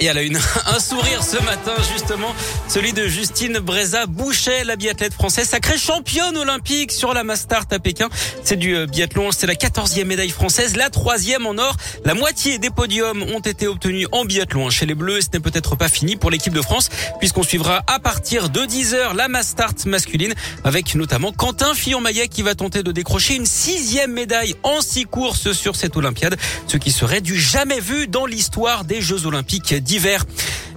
Et elle a une, un sourire ce matin, justement, celui de Justine Breza Boucher, la biathlète française, sacrée championne olympique sur la Mastart à Pékin. C'est du euh, biathlon, c'est la quatorzième médaille française, la troisième en or. La moitié des podiums ont été obtenus en biathlon chez les Bleus. Ce n'est peut-être pas fini pour l'équipe de France, puisqu'on suivra à partir de 10 heures la Mastart masculine, avec notamment Quentin Fillon-Maillet qui va tenter de décrocher une sixième médaille en six courses sur cette Olympiade, ce qui serait du jamais vu dans l'histoire des Jeux Olympiques d'hiver.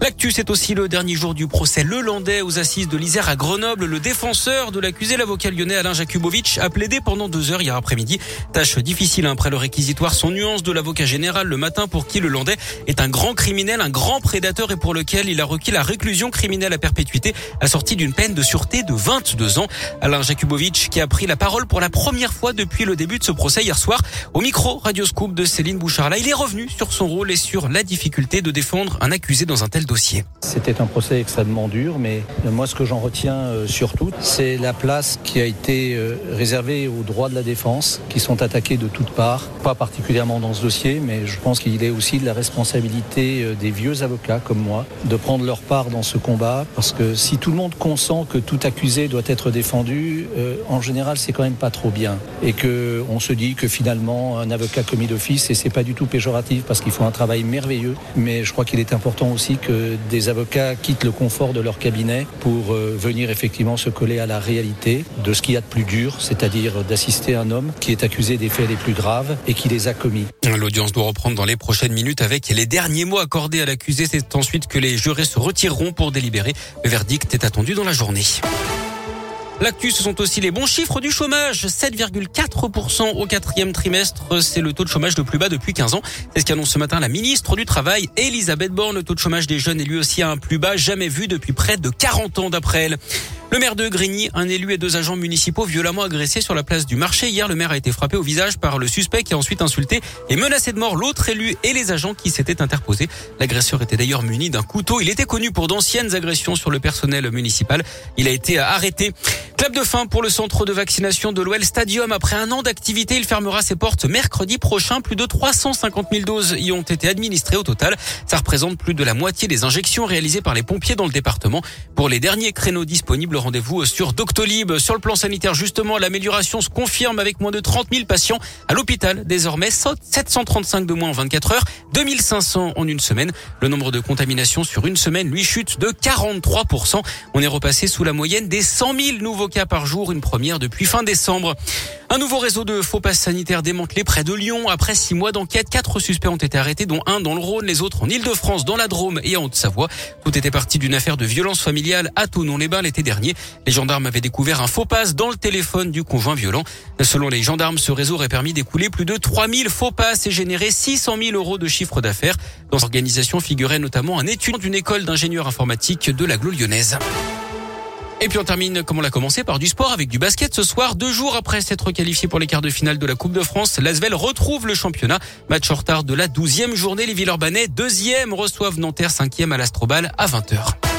L'actu, c'est aussi le dernier jour du procès Le Landais aux assises de l'Isère à Grenoble. Le défenseur de l'accusé, l'avocat lyonnais Alain Jakubowicz, a plaidé pendant deux heures hier après-midi. Tâche difficile hein, après le réquisitoire. Son nuance de l'avocat général le matin pour qui le Landais est un grand criminel, un grand prédateur et pour lequel il a requis la réclusion criminelle à perpétuité assortie d'une peine de sûreté de 22 ans. Alain Jakubowicz qui a pris la parole pour la première fois depuis le début de ce procès hier soir au micro Radio Scoop de Céline Bouchard. Là, il est revenu sur son rôle et sur la difficulté de défendre un accusé dans un tel dossier. C'était un procès extrêmement dur, mais moi ce que j'en retiens euh, surtout, c'est la place qui a été euh, réservée aux droits de la défense, qui sont attaqués de toutes parts, pas particulièrement dans ce dossier, mais je pense qu'il est aussi de la responsabilité euh, des vieux avocats comme moi de prendre leur part dans ce combat, parce que si tout le monde consent que tout accusé doit être défendu, en général c'est quand même pas trop bien, et que on se dit que finalement un avocat commis d'office, et c'est pas du tout péjoratif parce qu'il faut un travail merveilleux, mais je crois qu'il est important aussi que des avocats quittent le confort de leur cabinet pour euh, venir effectivement se coller à la réalité de ce qu'il y a de plus dur, c'est-à-dire d'assister un homme qui est accusé des faits les plus graves et qui les a commis. L'audience doit reprendre dans les prochaines minutes avec les derniers mots accordés à l'accusé. C'est ensuite que les jurés se retireront pour délibérer. Le verdict est attendu dans la journée. L'actu, ce sont aussi les bons chiffres du chômage. 7,4% au quatrième trimestre. C'est le taux de chômage le plus bas depuis 15 ans. C'est ce qu'annonce ce matin la ministre du Travail, Elisabeth Borne. Le taux de chômage des jeunes est lui aussi un plus bas jamais vu depuis près de 40 ans d'après elle. Le maire de Grigny, un élu et deux agents municipaux violemment agressés sur la place du marché. Hier, le maire a été frappé au visage par le suspect qui a ensuite insulté et menacé de mort l'autre élu et les agents qui s'étaient interposés. L'agresseur était d'ailleurs muni d'un couteau. Il était connu pour d'anciennes agressions sur le personnel municipal. Il a été arrêté. Clap de fin pour le centre de vaccination de l'OL Stadium. Après un an d'activité, il fermera ses portes mercredi prochain. Plus de 350 000 doses y ont été administrées au total. Ça représente plus de la moitié des injections réalisées par les pompiers dans le département. Pour les derniers créneaux disponibles, rendez-vous sur Doctolib. Sur le plan sanitaire, justement, l'amélioration se confirme avec moins de 30 000 patients à l'hôpital. Désormais, 735 de moins en 24 heures, 2500 en une semaine. Le nombre de contaminations sur une semaine, lui, chute de 43%. On est repassé sous la moyenne des 100 000 nouveaux cas par jour, une première depuis fin décembre. Un nouveau réseau de faux passes sanitaires démantelé près de Lyon. Après six mois d'enquête, quatre suspects ont été arrêtés, dont un dans le Rhône, les autres en Ile-de-France, dans la Drôme et en Haute-Savoie. Tout était parti d'une affaire de violence familiale à Tonon-les-Bains l'été dernier. Les gendarmes avaient découvert un faux passe dans le téléphone du conjoint violent. Selon les gendarmes, ce réseau aurait permis d'écouler plus de 3000 faux passes et générer 600 000 euros de chiffre d'affaires. Dans l'organisation figurait notamment un étudiant d'une école d'ingénieurs informatiques de la lyonnaise. Et puis on termine, comme on l'a commencé, par du sport avec du basket ce soir. Deux jours après s'être qualifié pour les quarts de finale de la Coupe de France, l'Asvel retrouve le championnat. Match en retard de la douzième journée. Les Villeurbanais, deuxième, reçoivent Nanterre, cinquième à l'Astrobal à 20h.